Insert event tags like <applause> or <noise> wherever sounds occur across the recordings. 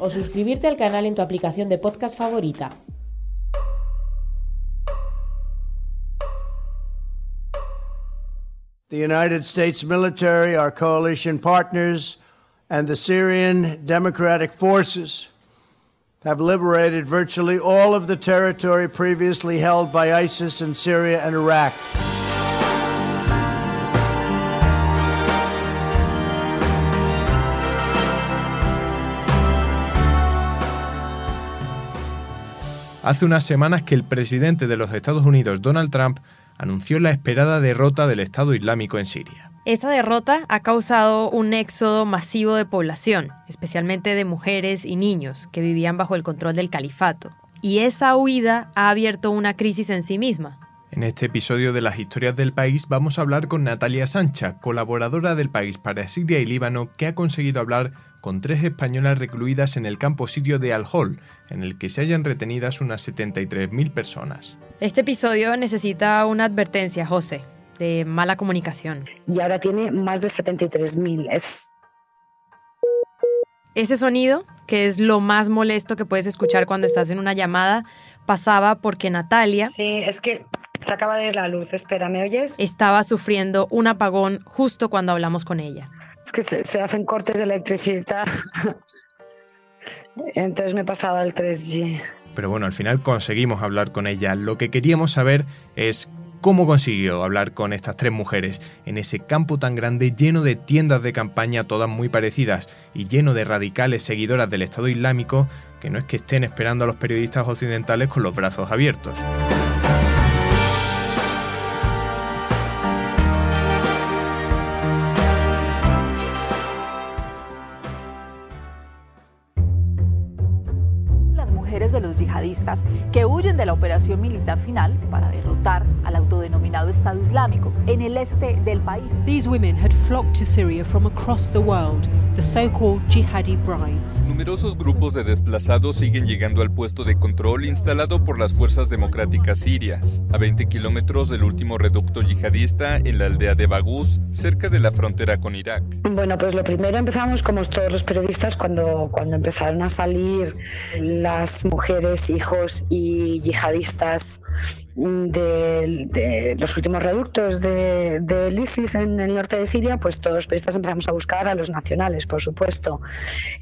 O suscribirte al canal en tu aplicación de podcast favorita. The United States military, our coalition partners, and the Syrian Democratic Forces have liberated virtually all of the territory previously held by ISIS in Syria and Iraq. Hace unas semanas que el presidente de los Estados Unidos, Donald Trump, anunció la esperada derrota del Estado Islámico en Siria. Esa derrota ha causado un éxodo masivo de población, especialmente de mujeres y niños que vivían bajo el control del califato. Y esa huida ha abierto una crisis en sí misma. En este episodio de las historias del país vamos a hablar con Natalia Sancha, colaboradora del país para Siria y Líbano, que ha conseguido hablar con tres españolas recluidas en el campo sirio de Al-Hol, en el que se hallan retenidas unas 73.000 personas. Este episodio necesita una advertencia, José, de mala comunicación. y ahora tiene más de 73.000. Es Ese sonido, que es lo más molesto que puedes escuchar cuando estás en una llamada, pasaba porque Natalia Sí, es que se acaba de ir la luz. Espera, ¿me oyes? estaba sufriendo un apagón justo cuando hablamos con ella. Es que se, se hacen cortes de electricidad. <laughs> Entonces me he pasado al 3G. Pero bueno, al final conseguimos hablar con ella. Lo que queríamos saber es cómo consiguió hablar con estas tres mujeres en ese campo tan grande lleno de tiendas de campaña todas muy parecidas y lleno de radicales seguidoras del Estado Islámico que no es que estén esperando a los periodistas occidentales con los brazos abiertos. De los yihadistas que huyen de la operación militar final para derrotar al autodenominado Estado Islámico en el este del país. These women had flocked to Syria from across the world, the so-called jihadi brides. Numerosos grupos de desplazados siguen llegando al puesto de control instalado por las fuerzas democráticas sirias, a 20 kilómetros del último reducto yihadista en la aldea de Bagús, cerca de la frontera con Irak. Bueno, pues lo primero empezamos como todos los periodistas cuando, cuando empezaron a salir las mujeres, hijos y yihadistas de, de los últimos reductos de- del ISIS en el norte de Siria, pues todos los periodistas empezamos a buscar a los nacionales, por supuesto.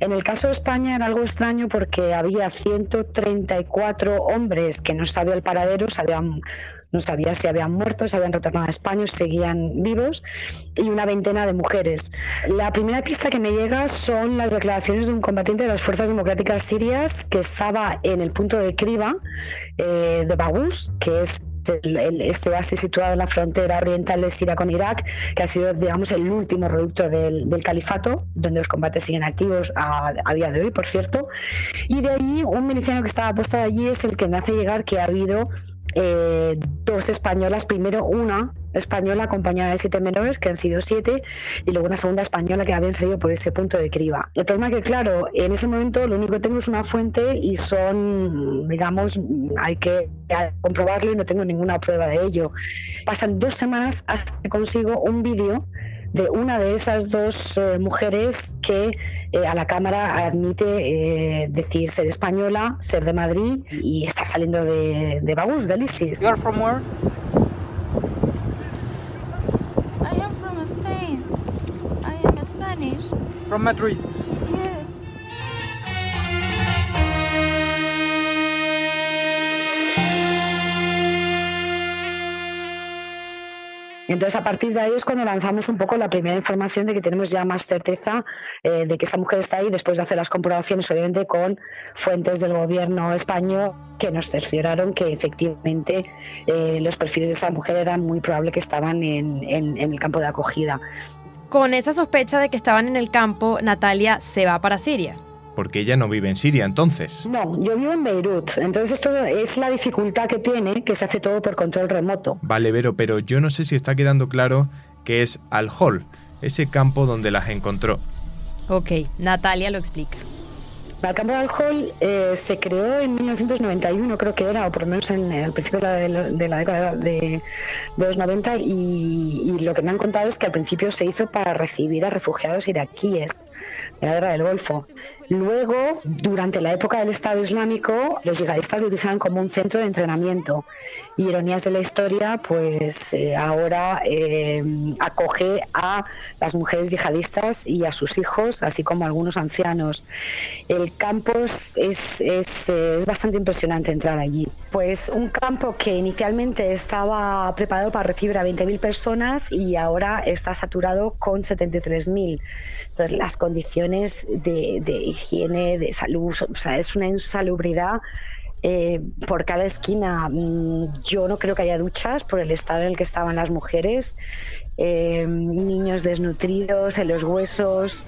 En el caso de España era algo extraño porque había 134 hombres que no sabía el paradero, sabían no sabía si habían muerto, si habían retornado a España, o seguían vivos, y una veintena de mujeres. La primera pista que me llega son las declaraciones de un combatiente de las Fuerzas Democráticas Sirias que estaba en el punto de criba eh, de Bagús, que es este oasis situado en la frontera oriental de Siria con Irak, que ha sido, digamos, el último reducto del, califato, donde los combates siguen activos a, a día de hoy, por cierto. Y de allí, un miliciano que estaba apostado allí es el que me hace llegar que ha habido eh, dos españolas, primero una española acompañada de siete menores, que han sido siete, y luego una segunda española que habían salido por ese punto de criba. El problema es que, claro, en ese momento lo único que tengo es una fuente y son, digamos, hay que comprobarlo y no tengo ninguna prueba de ello. Pasan dos semanas hasta que consigo un vídeo de una de esas dos eh, mujeres que eh, a la cámara admite eh, decir ser española, ser de Madrid y estar saliendo de, de Bagús, del ISIS. You're from where? I am from Spain. I am Spanish. From Madrid. Entonces, a partir de ahí es cuando lanzamos un poco la primera información de que tenemos ya más certeza eh, de que esa mujer está ahí, después de hacer las comprobaciones, obviamente, con fuentes del gobierno español que nos cercioraron que efectivamente eh, los perfiles de esa mujer eran muy probable que estaban en, en el campo de acogida. Con esa sospecha de que estaban en el campo, Natalia se va para Siria porque ella no vive en Siria entonces. No, yo vivo en Beirut. Entonces esto es la dificultad que tiene, que se hace todo por control remoto. Vale, Vero, pero yo no sé si está quedando claro que es Al-Hol, ese campo donde las encontró. Ok, Natalia lo explica. El campo de Al-Hol eh, se creó en 1991, creo que era, o por lo menos en el principio de la, de la década de, los 90, y, y, lo que me han contado es que al principio se hizo para recibir a refugiados iraquíes de la guerra del Golfo. Luego, durante la época del Estado Islámico, los yihadistas lo utilizaban como un centro de entrenamiento. Y ironías de la historia, pues eh, ahora eh, acoge a las mujeres yihadistas y a sus hijos, así como a algunos ancianos. El campo es, es, es bastante impresionante entrar allí. Pues un campo que inicialmente estaba preparado para recibir a 20.000 personas y ahora está saturado con 73.000. Entonces, las condiciones de, higiene, de salud, o sea, es una insalubridad eh, por cada esquina. Mm, yo no creo que haya duchas por el estado en el que estaban las mujeres. Eh, niños desnutridos en los huesos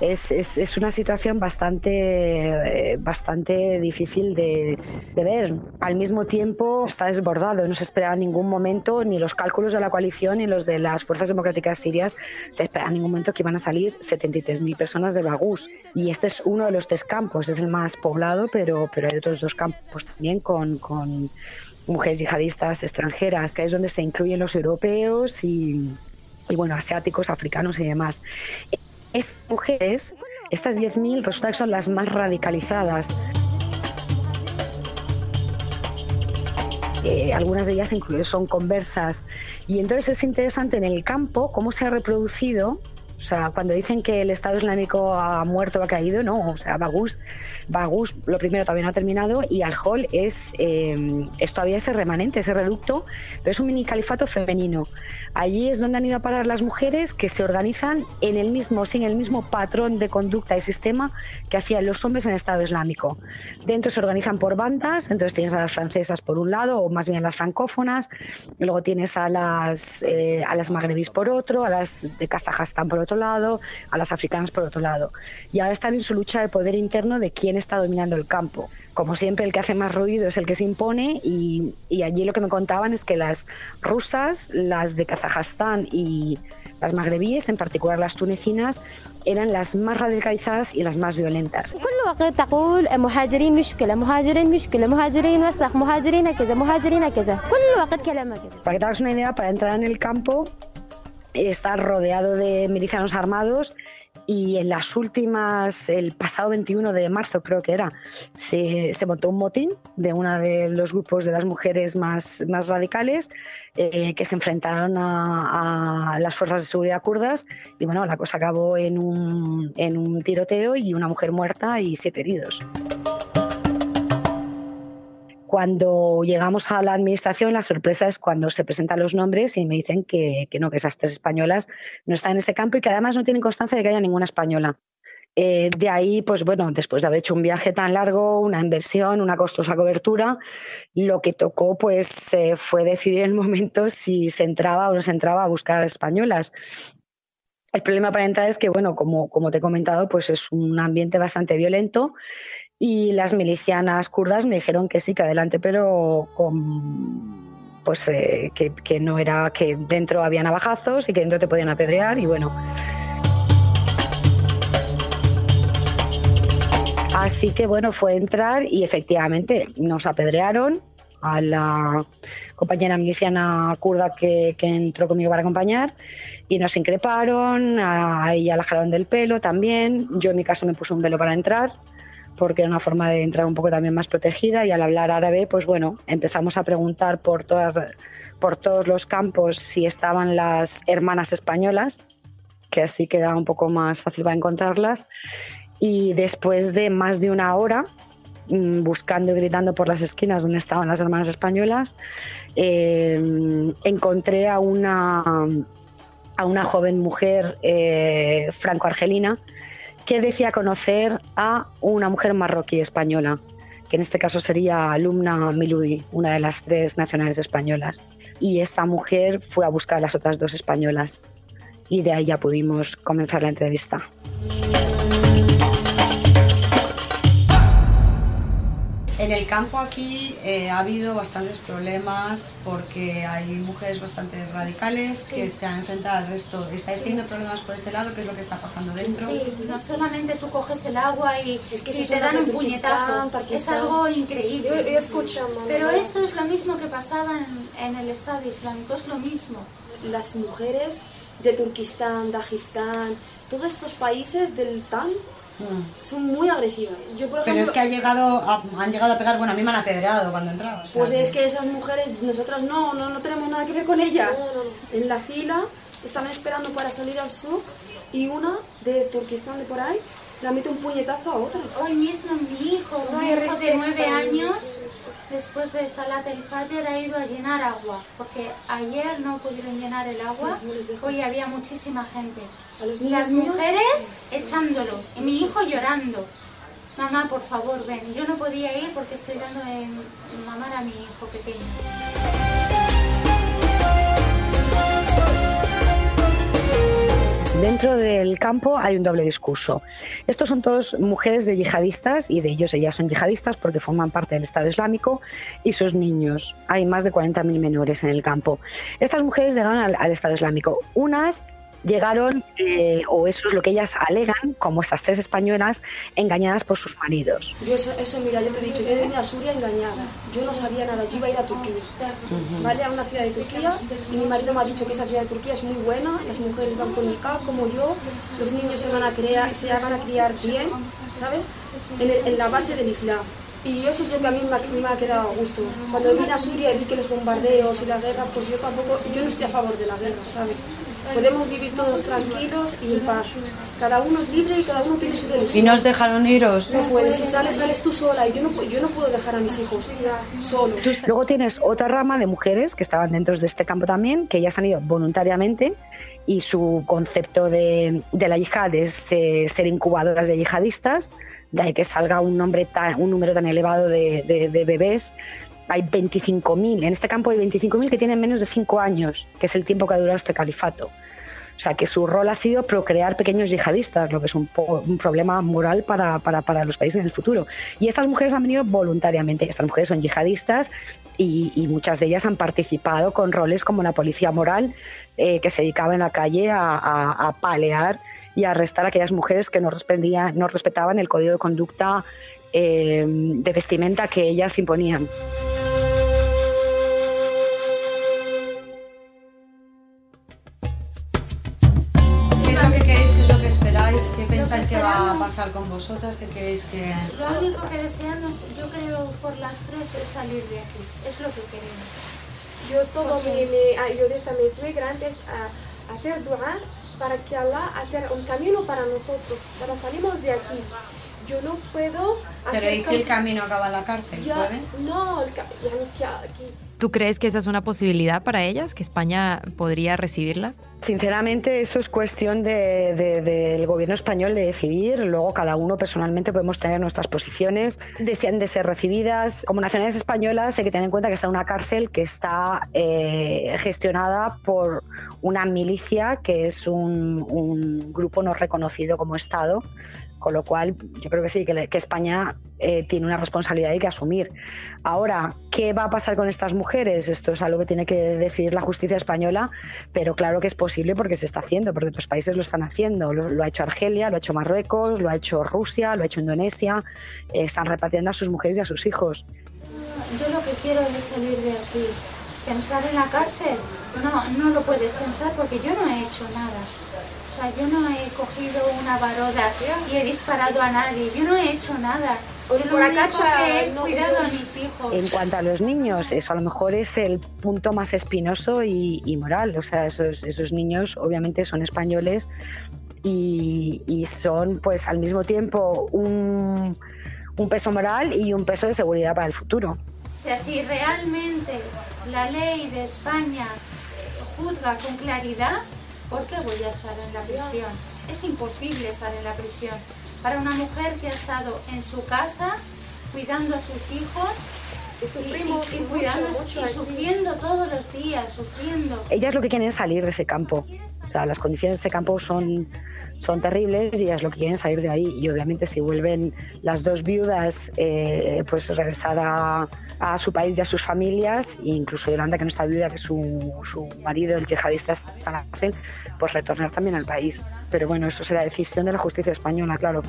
es, es, es una situación bastante, eh, bastante difícil de, de, ver. Al mismo tiempo está desbordado, no se esperaba en ningún momento, ni los cálculos de la coalición ni los de las fuerzas democráticas sirias, se esperaba en ningún momento que iban a salir 73.000 personas de Bagús. Y este es uno de los tres campos, es el más poblado, pero, pero hay otros dos campos también con, con mujeres yihadistas extranjeras, que es donde se incluyen los europeos y, y bueno, asiáticos, africanos y demás. Estas mujeres, estas 10.000, resulta que son las más radicalizadas. Eh, algunas de ellas incluso son conversas. Y entonces es interesante en el campo cómo se ha reproducido o sea, cuando dicen que el Estado Islámico ha muerto ha caído, no. O sea, Bagus, Bagus lo primero todavía no ha terminado y Al-Hol es, eh, es todavía ese remanente, ese reducto, pero es un mini califato femenino. Allí es donde han ido a parar las mujeres que se organizan en el mismo, sin el mismo patrón de conducta y sistema que hacían los hombres en el Estado Islámico. Dentro se organizan por bandas, entonces tienes a las francesas por un lado, o más bien las francófonas, luego tienes a las, eh, a las magrebís por otro, a las de Kazajstán por otro otro lado, a las africanas por otro lado. Y ahora están en su lucha de poder interno de quién está dominando el campo. Como siempre, el que hace más ruido es el que se impone y, y allí lo que me contaban es que las rusas, las de Kazajstán y las magrebíes, en particular las tunecinas, eran las más radicalizadas y las más violentas. Para que te hagas una idea, para entrar en el campo está rodeado de milicianos armados y en las últimas, el pasado 21 de marzo creo que era, se, montó un motín de uno de los grupos de las mujeres más, más radicales eh, que se enfrentaron a, a, las fuerzas de seguridad kurdas y bueno, la cosa acabó en un, en un tiroteo y una mujer muerta y siete heridos. Cuando llegamos a la administración, la sorpresa es cuando se presentan los nombres y me dicen que, que no, que esas tres españolas no están en ese campo y que además no tienen constancia de que haya ninguna española. Eh, de ahí, pues bueno, después de haber hecho un viaje tan largo, una inversión, una costosa cobertura, lo que tocó pues eh, fue decidir en el momento si se entraba o no se entraba a buscar españolas. El problema para entrar es que, bueno, como, como te he comentado, pues es un ambiente bastante violento y las milicianas kurdas me dijeron que sí, que adelante, pero con pues eh, que, que, no era que dentro había navajazos y que dentro te podían apedrear y bueno. Así que bueno, fue entrar y efectivamente nos apedrearon a la compañera miliciana kurda que, que entró conmigo para acompañar y nos increparon, a ella la jalaron del pelo también, yo en mi caso me puse un velo para entrar porque era una forma de entrar un poco también más protegida y al hablar árabe, pues bueno, empezamos a preguntar por, todas, por todos los campos si estaban las hermanas españolas, que así queda un poco más fácil para encontrarlas. Y después de más de una hora mm, buscando y gritando por las esquinas donde estaban las hermanas españolas, eh, encontré a una, a una joven mujer eh, franco-argelina que decía conocer a una mujer marroquí española, que en este caso sería Alumna Miludi, una de las tres nacionales españolas. Y esta mujer fue a buscar a las otras dos españolas y de ahí ya pudimos comenzar la entrevista. En el campo aquí eh, ha habido bastantes problemas porque hay mujeres bastante radicales que se han enfrentado al resto. ¿Estáis teniendo problemas por ese lado? ¿Qué es lo que está pasando dentro? Sí, no solamente tú coges el agua y, Es que y si te dan un puñetazo. Es algo increíble. Yo- yo escucho, mamá. Pero esto es lo mismo que pasaba en, en el Estado Islámico, es lo mismo. Las mujeres de Turquistán, Dagestán, todos estos países del TAN son muy agresivas. Yo, por Mm. Pero es que ha llegado a- han llegado a pegar, bueno, a mí me han apedreado cuando entraba. o sea Pues es que esas mujeres, nosotras no, no, no tenemos nada que ver con ellas. En la fila estaban esperando para salir al sur y una de Turquistán de por ahí mete un puñetazo a otra. Hoy mismo mi hijo, No mi hijo de nueve años, después de Salat el Fajr ha ido a llenar agua, porque ayer no pudieron llenar el agua, hoy había muchísima gente. Las mujeres echándolo y mi hijo llorando. Mamá, por favor, ven. Yo no podía ir porque estoy dando de mamar a mi hijo pequeño. Dentro del campo hay un doble discurso. Estos son todos mujeres de yihadistas y de ellos ellas son yihadistas porque forman parte del Estado Islámico y sus niños. Hay más de 40.000 menores en el campo. Estas mujeres llegaron al, al Estado Islámico. Unas llegaron, eh, o eso es lo que ellas alegan, como estas tres españolas, engañadas por sus maridos. Yo eso, eso, mira, yo te he dicho, yo he venido a Suria engañada. Yo no sabía nada, yo iba a ir a Turquía, ¿vale? A una ciudad de Turquía y mi marido me ha dicho que esa ciudad de Turquía es muy buena, las mujeres van con niqab como yo, los niños se van a, crear, se van a criar bien, ¿sabes? En, el- en la base del Islam. Y eso es lo que a mí me ha, me ha quedado a gusto. Cuando vine a Suria y vi que los bombardeos y la guerra, pues yo tampoco, yo no estoy a favor de la guerra, ¿sabes? Podemos vivir todos tranquilos y en paz. Cada uno es libre y cada uno tiene su religión. ¿Y no os dejaron iros? No puedes, si sales, sales tú sola y yo no, yo no puedo dejar a mis hijos solos. Luego tienes otra rama de mujeres que estaban dentro de este campo también, que ellas han ido voluntariamente y su concepto de, de la yihad es eh, ser incubadoras de yihadistas, de ahí que salga un, nombre tan- un número tan elevado de, de- de bebés. Hay 25.000, en este campo hay 25.000 que tienen menos de 5 años, que es el tiempo que ha durado este califato. O sea, que su rol ha sido procrear pequeños yihadistas, lo que es un, po- un problema moral para, para, para los países en el futuro. Y estas mujeres han venido voluntariamente. Estas mujeres son yihadistas y, muchas de ellas han participado con roles como la policía moral, eh, que se dedicaba en la calle a, palear y a arrestar a aquellas mujeres que no, no respetaban el código de conducta eh, de vestimenta que ellas imponían. Va a pasar con vosotras? ¿Qué queréis que...? Lo único que deseamos, yo creo, por las tres es salir de aquí. Es lo que queremos. Yo todo me, me ayudé a mi suegra antes a hacer dua para que Allah hacer un camino para nosotros, para salimos de aquí. Yo no puedo Pero hacer ¿y si el cam- camino acaba en la cárcel? Ya, ¿Puede? No, el que aquí ¿Tú crees que esa es una posibilidad para ellas? ¿Que España podría recibirlas? Sinceramente, eso es cuestión de- de- del gobierno español de decidir. Luego, cada uno personalmente podemos tener nuestras posiciones. Desean de ser recibidas. Como nacionales españolas, hay que tener en cuenta que está en una cárcel que está eh, gestionada por una milicia que es un, un grupo no reconocido como Estado. Con lo cual, yo creo que sí, que, que España eh, tiene una responsabilidad y que asumir. Ahora, ¿qué va a pasar con estas mujeres? Esto es algo que tiene que decidir la justicia española, pero claro que es posible porque se está haciendo, porque otros países lo están haciendo. Lo, ha hecho Argelia, lo ha hecho Marruecos, lo ha hecho Rusia, lo ha hecho Indonesia. Eh, están repatriando a sus mujeres y a sus hijos. Yo lo que quiero es salir de aquí. Pensar en la cárcel, no, no lo puedes pensar porque yo no he hecho nada. O sea, yo no he cogido una baroda y he disparado a nadie. Yo no he hecho nada. Por acá, que no, cuidado no. a mis hijos. En cuanto a los niños, eso a lo mejor es el punto más espinoso y, y moral. O sea, esos, esos niños obviamente son españoles y, y son pues al mismo tiempo un, un peso moral y un peso de seguridad para el futuro. O sea, si realmente la ley de España juzga con claridad, ¿por qué voy a estar en la prisión? Es imposible estar en la prisión. Para una mujer que ha estado en su casa, cuidando a sus hijos, y sufrimos y, y, mucho, y aquí. sufriendo todos los días, sufriendo. Ellas lo que quieren es salir de ese campo. O sea, las condiciones de ese campo son, son terribles y ellas lo que quieren es salir de ahí. Y obviamente si vuelven las dos viudas, eh, pues regresar a, a, su país y a sus familias, e incluso Yolanda, que no está viuda, que su, su marido, el yihadista, está en la cárcel, pues retornar también al país. Pero bueno, eso será decisión de la justicia española, claro.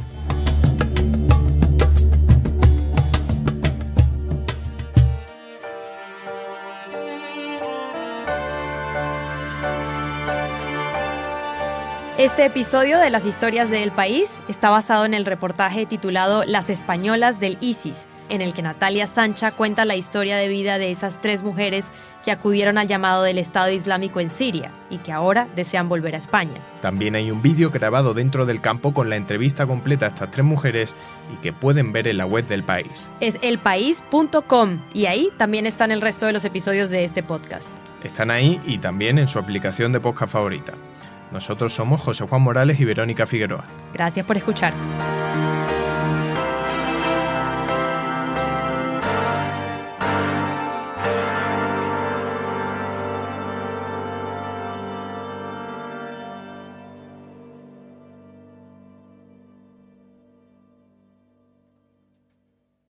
Este episodio de las historias del país está basado en el reportaje titulado Las Españolas del ISIS, en el que Natalia Sancha cuenta la historia de vida de esas tres mujeres que acudieron al llamado del Estado Islámico en Siria y que ahora desean volver a España. También hay un vídeo grabado dentro del campo con la entrevista completa a estas tres mujeres y que pueden ver en la web del país. Es elpaís.com y ahí también están el resto de los episodios de este podcast. Están ahí y también en su aplicación de podcast favorita. Nosotros somos José Juan Morales y Verónica Figueroa. Gracias por escuchar.